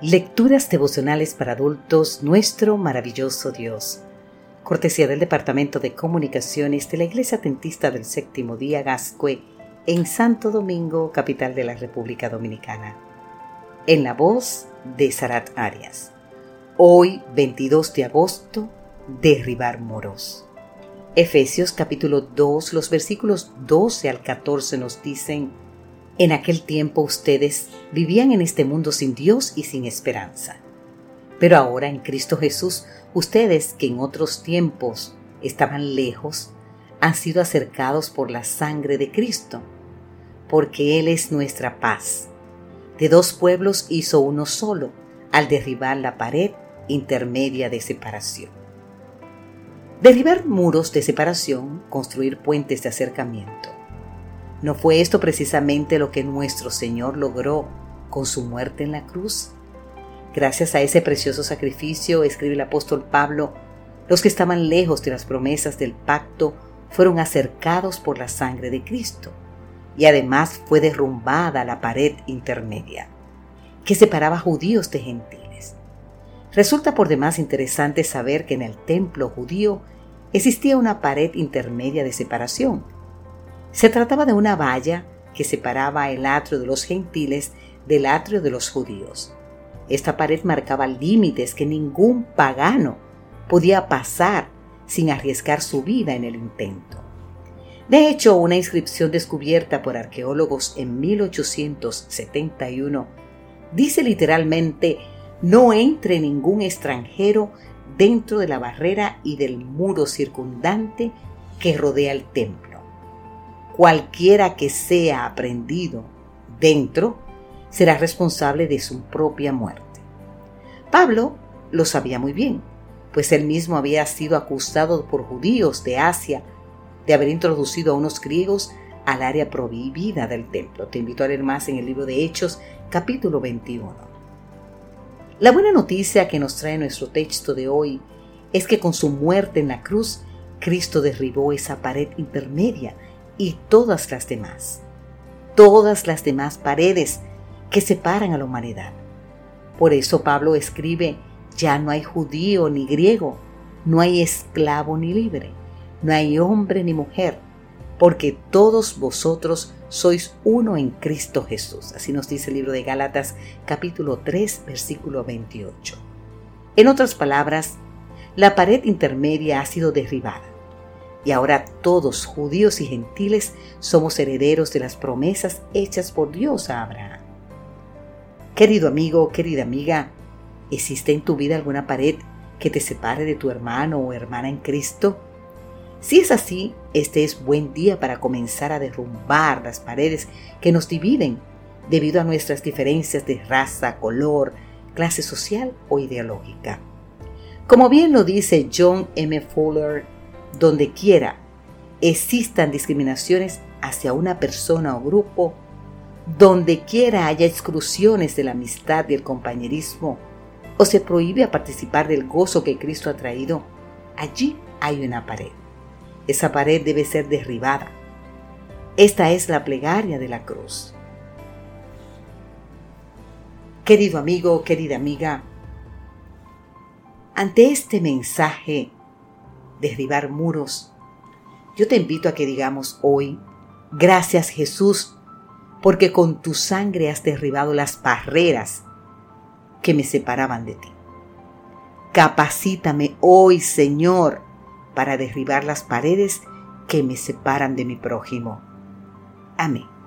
Lecturas devocionales para adultos, nuestro maravilloso Dios. Cortesía del Departamento de Comunicaciones de la Iglesia Tentista del Séptimo Día Gascue en Santo Domingo, capital de la República Dominicana. En la voz de Sarat Arias. Hoy, 22 de agosto, derribar muros. Efesios capítulo 2, los versículos 12 al 14 nos dicen, en aquel tiempo ustedes vivían en este mundo sin Dios y sin esperanza. Pero ahora en Cristo Jesús, ustedes que en otros tiempos estaban lejos, han sido acercados por la sangre de Cristo, porque Él es nuestra paz. De dos pueblos hizo uno solo al derribar la pared intermedia de separación. Derribar muros de separación, construir puentes de acercamiento ¿No fue esto precisamente lo que nuestro Señor logró con su muerte en la cruz? Gracias a ese precioso sacrificio, escribe el apóstol Pablo, los que estaban lejos de las promesas del pacto fueron acercados por la sangre de Cristo, y además fue derrumbada la pared intermedia, que separaba judíos de gentiles. Resulta por demás interesante saber que en el templo judío existía una pared intermedia de separación, se trataba de una valla que separaba el atrio de los gentiles del atrio de los judíos. Esta pared marcaba límites que ningún pagano podía pasar sin arriesgar su vida en el intento. De hecho, una inscripción descubierta por arqueólogos en 1871 dice literalmente no entre ningún extranjero dentro de la barrera y del muro circundante que rodea el templo cualquiera que sea aprendido dentro será responsable de su propia muerte. Pablo lo sabía muy bien, pues él mismo había sido acusado por judíos de Asia de haber introducido a unos griegos al área prohibida del templo. Te invito a leer más en el libro de Hechos, capítulo 21. La buena noticia que nos trae nuestro texto de hoy es que con su muerte en la cruz, Cristo derribó esa pared intermedia y todas las demás, todas las demás paredes que separan a la humanidad. Por eso Pablo escribe, ya no hay judío ni griego, no hay esclavo ni libre, no hay hombre ni mujer, porque todos vosotros sois uno en Cristo Jesús. Así nos dice el libro de Gálatas capítulo 3 versículo 28. En otras palabras, la pared intermedia ha sido derribada y ahora todos, judíos y gentiles, somos herederos de las promesas hechas por Dios a Abraham. Querido amigo, querida amiga, ¿existe en tu vida alguna pared que te separe de tu hermano o hermana en Cristo? Si es así, este es buen día para comenzar a derrumbar las paredes que nos dividen debido a nuestras diferencias de raza, color, clase social o ideológica. Como bien lo dice John M. Fuller donde quiera existan discriminaciones hacia una persona o grupo, donde quiera haya exclusiones de la amistad y el compañerismo, o se prohíbe a participar del gozo que Cristo ha traído, allí hay una pared. Esa pared debe ser derribada. Esta es la plegaria de la cruz. Querido amigo, querida amiga, ante este mensaje derribar muros. Yo te invito a que digamos hoy, gracias Jesús, porque con tu sangre has derribado las barreras que me separaban de ti. Capacítame hoy, Señor, para derribar las paredes que me separan de mi prójimo. Amén.